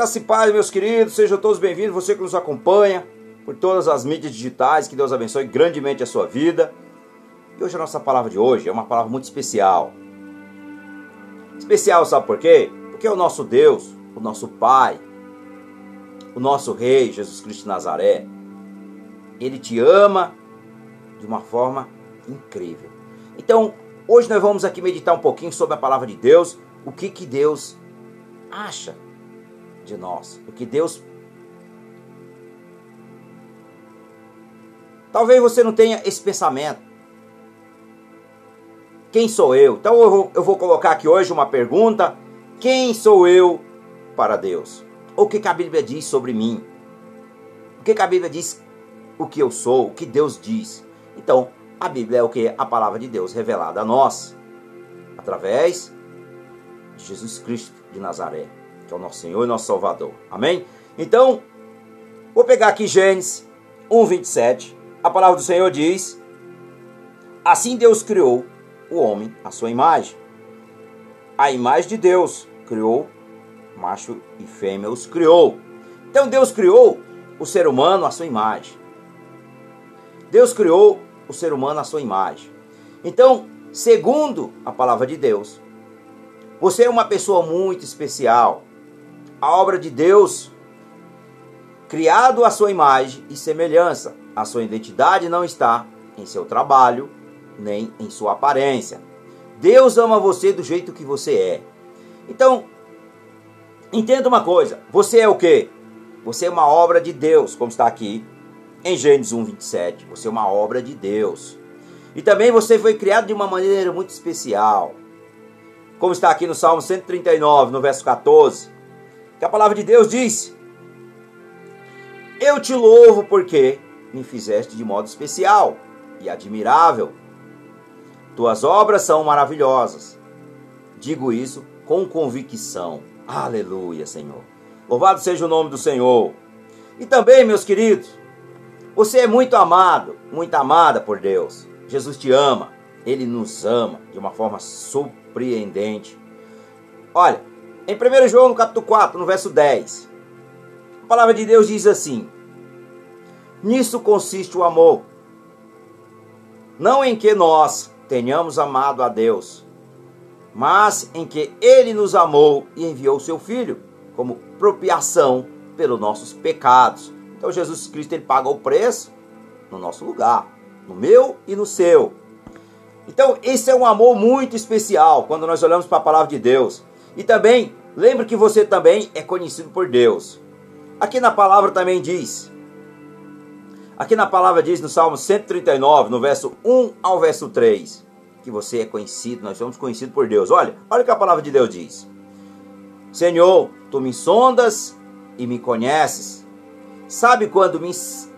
Graça e paz, meus queridos, sejam todos bem-vindos. Você que nos acompanha por todas as mídias digitais, que Deus abençoe grandemente a sua vida. E hoje a nossa palavra de hoje é uma palavra muito especial. Especial, sabe por quê? Porque é o nosso Deus, o nosso Pai, o nosso Rei, Jesus Cristo de Nazaré. Ele te ama de uma forma incrível. Então, hoje nós vamos aqui meditar um pouquinho sobre a palavra de Deus, o que que Deus acha de nós, o que Deus Talvez você não tenha esse pensamento. Quem sou eu? Então eu vou, eu vou colocar aqui hoje uma pergunta: quem sou eu para Deus? O que, que a Bíblia diz sobre mim? O que, que a Bíblia diz o que eu sou, o que Deus diz? Então, a Bíblia é o que? A palavra de Deus revelada a nós, através de Jesus Cristo de Nazaré, que é o nosso Senhor e nosso Salvador. Amém? Então, vou pegar aqui Gênesis 1, 27. A palavra do Senhor diz: Assim Deus criou o homem à sua imagem. A imagem de Deus criou, macho e fêmea os criou. Então Deus criou o ser humano à sua imagem. Deus criou o ser humano à sua imagem. Então, segundo a palavra de Deus, você é uma pessoa muito especial. A obra de Deus, criado à sua imagem e semelhança. A sua identidade não está em seu trabalho, nem em sua aparência. Deus ama você do jeito que você é. Então, entenda uma coisa: você é o que? Você é uma obra de Deus, como está aqui em Gênesis 1, 27. Você é uma obra de Deus. E também você foi criado de uma maneira muito especial. Como está aqui no Salmo 139, no verso 14. Que a palavra de Deus diz: Eu te louvo porque me fizeste de modo especial e admirável tuas obras são maravilhosas. Digo isso com convicção. Aleluia, Senhor. Louvado seja o nome do Senhor. E também, meus queridos, você é muito amado, muito amada por Deus. Jesus te ama. Ele nos ama de uma forma surpreendente. Olha, em 1 João, no capítulo 4, no verso 10, a palavra de Deus diz assim: Nisso consiste o amor. Não em que nós tenhamos amado a Deus, mas em que Ele nos amou e enviou seu Filho como propiação pelos nossos pecados. Então Jesus Cristo ele pagou o preço no nosso lugar, no meu e no seu. Então esse é um amor muito especial quando nós olhamos para a palavra de Deus. E também lembre que você também é conhecido por Deus. Aqui na palavra também diz. Aqui na palavra diz no Salmo 139, no verso 1 ao verso 3, que você é conhecido, nós somos conhecidos por Deus. Olha, olha o que a palavra de Deus diz. Senhor, tu me sondas e me conheces. Sabe quando me,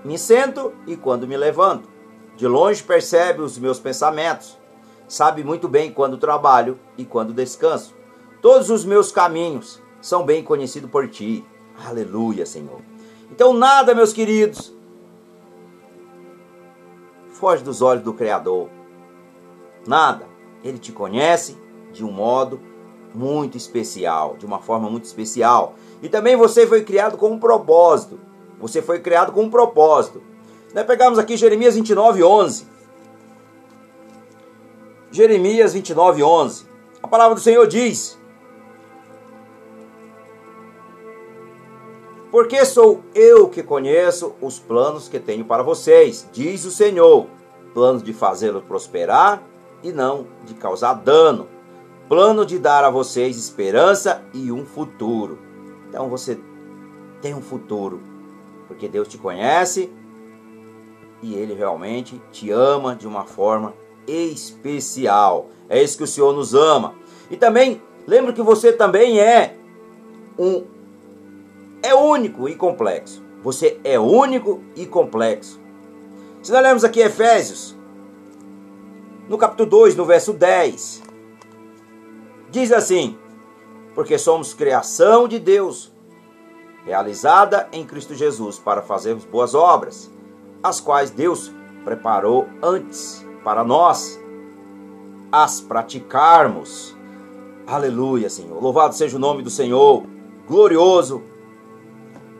me sento e quando me levanto. De longe percebe os meus pensamentos. Sabe muito bem quando trabalho e quando descanso. Todos os meus caminhos são bem conhecidos por ti. Aleluia, Senhor. Então, nada, meus queridos, foge dos olhos do Criador. Nada. Ele te conhece de um modo muito especial, de uma forma muito especial. E também você foi criado com um propósito. Você foi criado com um propósito. Nós pegamos aqui Jeremias 29, 11. Jeremias 29, 11. A palavra do Senhor diz: Porque sou eu que conheço os planos que tenho para vocês, diz o Senhor. Planos de fazê-los prosperar e não de causar dano. Plano de dar a vocês esperança e um futuro. Então você tem um futuro, porque Deus te conhece e Ele realmente te ama de uma forma especial. É isso que o Senhor nos ama. E também, lembre que você também é um é único e complexo. Você é único e complexo. Se nós lermos aqui Efésios, no capítulo 2, no verso 10, diz assim: Porque somos criação de Deus, realizada em Cristo Jesus, para fazermos boas obras, as quais Deus preparou antes para nós as praticarmos. Aleluia, Senhor. Louvado seja o nome do Senhor. Glorioso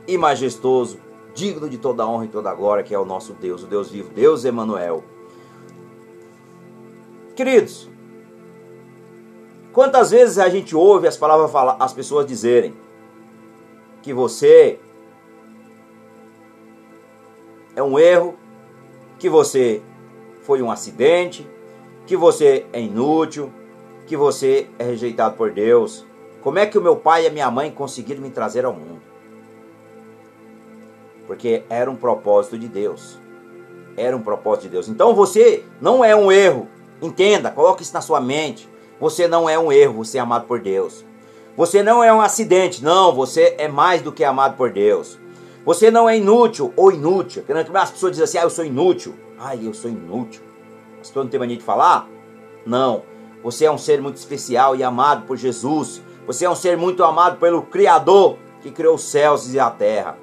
e majestoso, digno de toda honra e toda glória, que é o nosso Deus, o Deus vivo, Deus Emanuel. Queridos, quantas vezes a gente ouve as palavras as pessoas dizerem que você é um erro, que você foi um acidente, que você é inútil, que você é rejeitado por Deus. Como é que o meu pai e a minha mãe conseguiram me trazer ao mundo? Porque era um propósito de Deus. Era um propósito de Deus. Então você não é um erro. Entenda, coloque isso na sua mente. Você não é um erro, você é amado por Deus. Você não é um acidente, não, você é mais do que amado por Deus. Você não é inútil ou inútil. As pessoas dizem assim, ah, eu sou inútil. Ai, eu sou inútil. As pessoas não têm mania de falar? Não. Você é um ser muito especial e amado por Jesus. Você é um ser muito amado pelo Criador que criou os céus e a terra.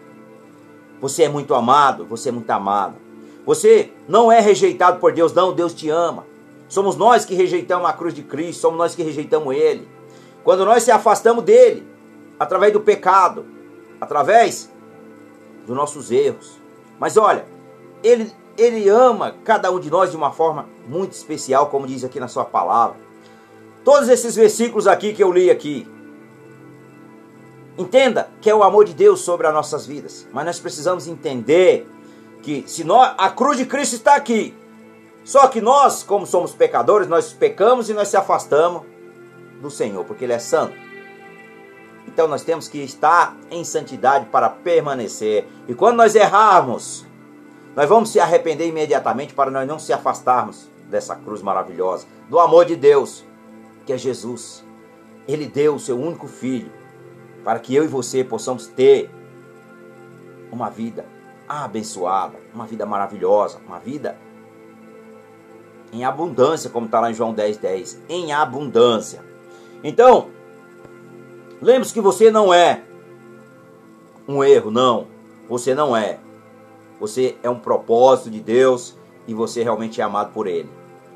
Você é muito amado, você é muito amado. Você não é rejeitado por Deus, não, Deus te ama. Somos nós que rejeitamos a cruz de Cristo, somos nós que rejeitamos Ele. Quando nós se afastamos dele, através do pecado, através dos nossos erros. Mas olha, ele, ele ama cada um de nós de uma forma muito especial, como diz aqui na sua palavra. Todos esses versículos aqui que eu li aqui, entenda que é o amor de Deus sobre as nossas vidas. Mas nós precisamos entender que se nós, a cruz de Cristo está aqui, só que nós, como somos pecadores, nós pecamos e nós se afastamos do Senhor, porque Ele é santo. Então nós temos que estar em santidade para permanecer. E quando nós errarmos, nós vamos se arrepender imediatamente para nós não se afastarmos dessa cruz maravilhosa, do amor de Deus, que é Jesus. Ele deu o seu único filho para que eu e você possamos ter uma vida abençoada, uma vida maravilhosa, uma vida em abundância, como está lá em João 10, 10. Em abundância. Então, lembre-se que você não é um erro, não. Você não é. Você é um propósito de Deus e você realmente é amado por Ele.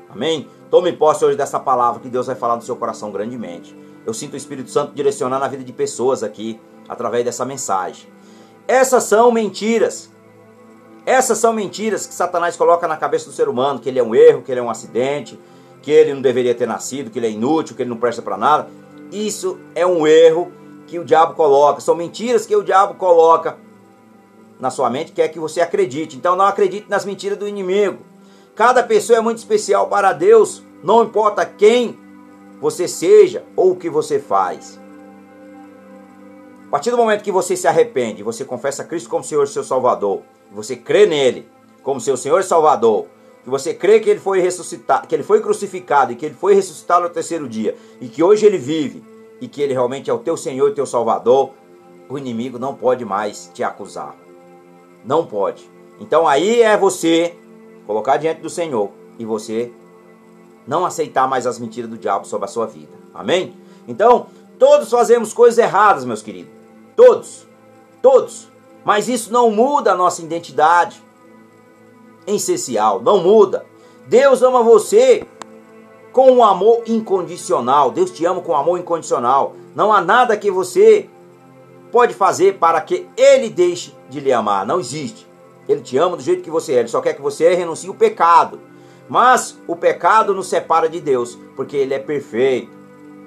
Amém? Tome posse hoje dessa palavra que Deus vai falar no seu coração grandemente. Eu sinto o Espírito Santo direcionando a vida de pessoas aqui através dessa mensagem. Essas são mentiras. Essas são mentiras que Satanás coloca na cabeça do ser humano, que ele é um erro, que ele é um acidente, que ele não deveria ter nascido, que ele é inútil, que ele não presta para nada. Isso é um erro que o diabo coloca, são mentiras que o diabo coloca na sua mente, quer que você acredite. Então não acredite nas mentiras do inimigo. Cada pessoa é muito especial para Deus, não importa quem você seja ou o que você faz. A partir do momento que você se arrepende, você confessa Cristo como Senhor e seu Salvador, você crê nele como seu Senhor e Salvador, que você crê que ele foi ressuscitado, que ele foi crucificado e que ele foi ressuscitado no terceiro dia e que hoje ele vive e que ele realmente é o teu Senhor e teu Salvador, o inimigo não pode mais te acusar. Não pode. Então aí é você colocar diante do Senhor e você não aceitar mais as mentiras do diabo sobre a sua vida. Amém? Então, todos fazemos coisas erradas, meus queridos. Todos. Todos. Mas isso não muda a nossa identidade essencial, não muda. Deus ama você com um amor incondicional. Deus te ama com amor incondicional. Não há nada que você pode fazer para que ele deixe de lhe amar. Não existe. Ele te ama do jeito que você é. Ele só quer que você renuncie o pecado. Mas o pecado nos separa de Deus, porque ele é perfeito.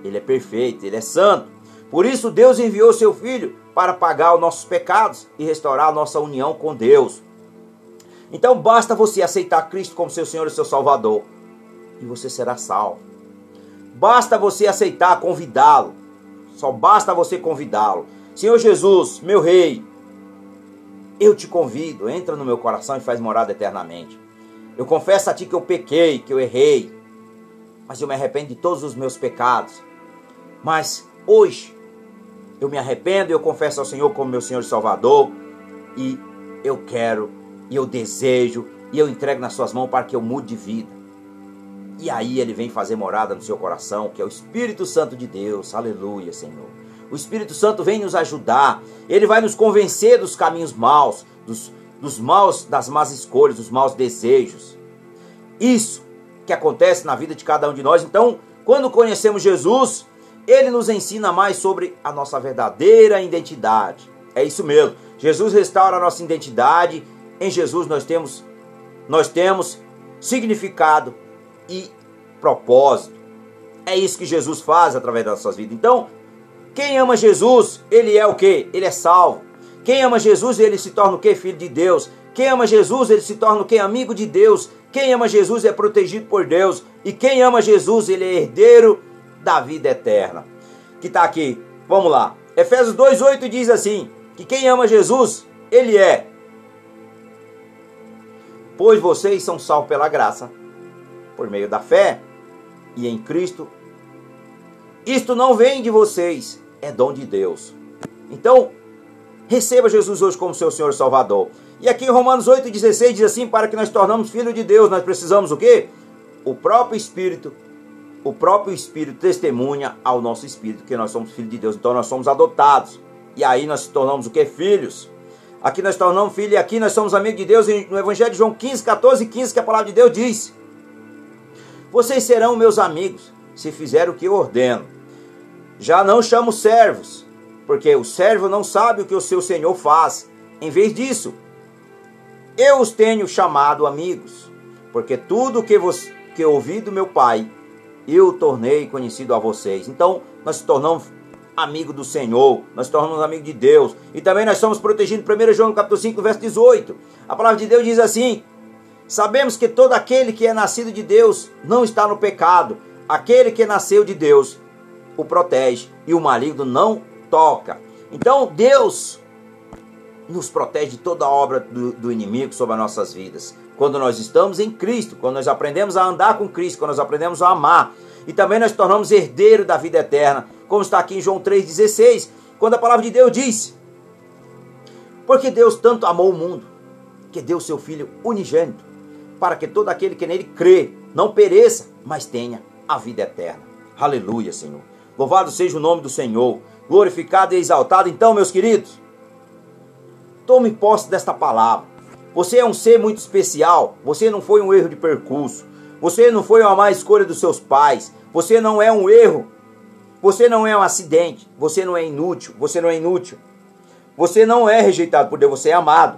Ele é perfeito, ele é santo. Por isso Deus enviou seu filho para pagar os nossos pecados e restaurar a nossa união com Deus. Então basta você aceitar Cristo como seu Senhor e seu Salvador e você será salvo. Basta você aceitar, convidá-lo. Só basta você convidá-lo. Senhor Jesus, meu rei, eu te convido, entra no meu coração e faz morada eternamente. Eu confesso a ti que eu pequei, que eu errei, mas eu me arrependo de todos os meus pecados. Mas hoje eu me arrependo e eu confesso ao Senhor como meu Senhor e Salvador e eu quero e eu desejo e eu entrego nas suas mãos para que eu mude de vida. E aí ele vem fazer morada no seu coração, que é o Espírito Santo de Deus. Aleluia, Senhor. O Espírito Santo vem nos ajudar. Ele vai nos convencer dos caminhos maus, dos, dos maus, das más escolhas, dos maus desejos. Isso que acontece na vida de cada um de nós. Então, quando conhecemos Jesus, ele nos ensina mais sobre a nossa verdadeira identidade. É isso mesmo. Jesus restaura a nossa identidade. Em Jesus nós temos nós temos significado e propósito. É isso que Jesus faz através das nossas vidas. Então, quem ama Jesus, ele é o que? Ele é salvo. Quem ama Jesus, ele se torna o que? Filho de Deus. Quem ama Jesus, ele se torna o que? Amigo de Deus. Quem ama Jesus é protegido por Deus. E quem ama Jesus, ele é herdeiro da vida eterna. Que está aqui. Vamos lá. Efésios 2,8 diz assim: que quem ama Jesus, ele é. Pois vocês são salvos pela graça, por meio da fé e em Cristo. Isto não vem de vocês, é dom de Deus. Então, receba Jesus hoje como seu Senhor Salvador. E aqui em Romanos 8,16 diz assim: para que nós tornamos filhos de Deus, nós precisamos o quê? O próprio Espírito. O próprio Espírito testemunha ao nosso Espírito que nós somos filhos de Deus. Então nós somos adotados. E aí nós tornamos o que? Filhos. Aqui nós tornamos filhos e aqui nós somos amigos de Deus. No Evangelho de João 15, 14 e 15, que a palavra de Deus diz: Vocês serão meus amigos se fizerem o que eu ordeno. Já não chamo servos, porque o servo não sabe o que o seu senhor faz. Em vez disso, eu os tenho chamado amigos, porque tudo que, vos, que ouvi do meu Pai, eu tornei conhecido a vocês. Então, nós tornamos amigo do Senhor, nós tornamos amigo de Deus. E também nós somos protegidos. 1 João capítulo 5, verso 18. A palavra de Deus diz assim: Sabemos que todo aquele que é nascido de Deus não está no pecado. Aquele que nasceu de Deus o protege e o maligno não toca. Então Deus nos protege de toda a obra do, do, inimigo sobre as nossas vidas. Quando nós estamos em Cristo, quando nós aprendemos a andar com Cristo, quando nós aprendemos a amar, e também nós tornamos herdeiro da vida eterna, como está aqui em João 3,16, quando a palavra de Deus diz: Porque Deus tanto amou o mundo, que deu seu Filho unigênito, para que todo aquele que nele crê não pereça, mas tenha a vida eterna. Aleluia, Senhor. Louvado seja o nome do Senhor, glorificado e exaltado. Então, meus queridos, Tome posse desta palavra. Você é um ser muito especial. Você não foi um erro de percurso. Você não foi uma má escolha dos seus pais. Você não é um erro. Você não é um acidente. Você não é inútil. Você não é inútil. Você não é rejeitado por Deus. Você é amado.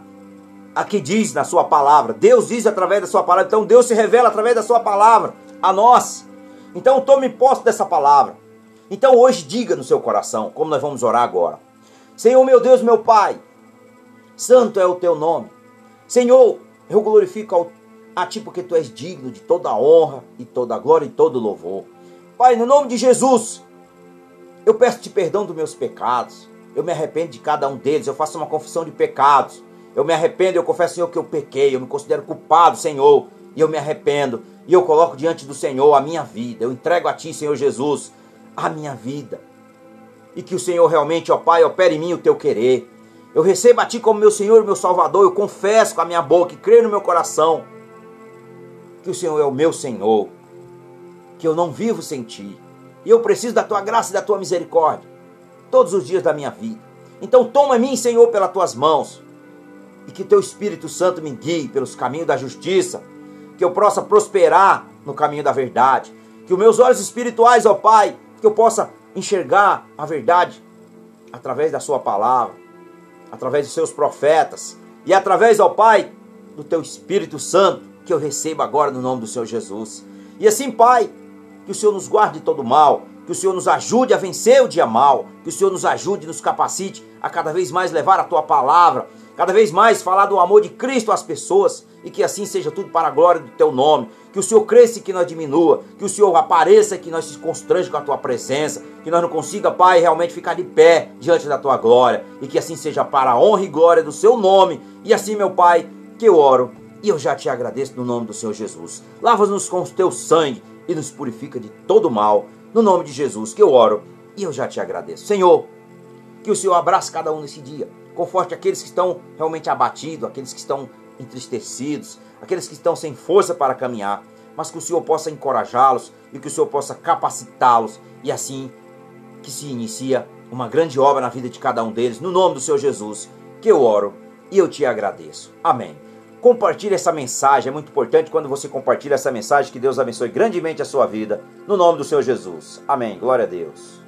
Aqui diz na sua palavra. Deus diz através da sua palavra. Então Deus se revela através da sua palavra a nós. Então tome posse dessa palavra. Então hoje diga no seu coração, como nós vamos orar agora. Senhor meu Deus, meu Pai, santo é o teu nome. Senhor, eu glorifico a ti porque tu és digno de toda honra e toda glória e todo louvor. Pai, no nome de Jesus, eu peço-te perdão dos meus pecados. Eu me arrependo de cada um deles. Eu faço uma confissão de pecados. Eu me arrependo, eu confesso, Senhor, que eu pequei. Eu me considero culpado, Senhor. E eu me arrependo. E eu coloco diante do Senhor a minha vida. Eu entrego a Ti, Senhor Jesus, a minha vida. E que o Senhor realmente, ó Pai, opere em mim o Teu querer. Eu recebo a Ti como meu Senhor e meu Salvador. Eu confesso com a minha boca e creio no meu coração que o Senhor é o meu Senhor, que eu não vivo sem Ti. E eu preciso da Tua graça e da Tua misericórdia todos os dias da minha vida. Então toma mim, Senhor, pelas Tuas mãos e que Teu Espírito Santo me guie pelos caminhos da justiça, que eu possa prosperar no caminho da verdade, que os meus olhos espirituais, ó Pai, que eu possa enxergar a verdade através da Sua palavra através dos seus profetas e através, ó Pai, do teu Espírito Santo, que eu recebo agora no nome do Senhor Jesus. E assim, Pai, que o Senhor nos guarde de todo mal, que o Senhor nos ajude a vencer o dia mal, que o Senhor nos ajude e nos capacite a cada vez mais levar a tua palavra, cada vez mais falar do amor de Cristo às pessoas e que assim seja tudo para a glória do teu nome. Que o Senhor cresça e que nós diminua, que o Senhor apareça e que nós se constrange com a tua presença, que nós não consiga, Pai, realmente ficar de pé diante da tua glória e que assim seja para a honra e glória do seu nome. E assim, meu Pai, que eu oro e eu já te agradeço no nome do Senhor Jesus. Lava-nos com o teu sangue e nos purifica de todo mal. No nome de Jesus que eu oro e eu já te agradeço. Senhor, que o Senhor abrace cada um nesse dia. Conforte aqueles que estão realmente abatidos, aqueles que estão entristecidos, aqueles que estão sem força para caminhar, mas que o Senhor possa encorajá-los e que o Senhor possa capacitá-los e assim que se inicia uma grande obra na vida de cada um deles, no nome do Senhor Jesus, que eu oro e eu te agradeço. Amém. Compartilhe essa mensagem, é muito importante quando você compartilha essa mensagem, que Deus abençoe grandemente a sua vida, no nome do Senhor Jesus. Amém. Glória a Deus.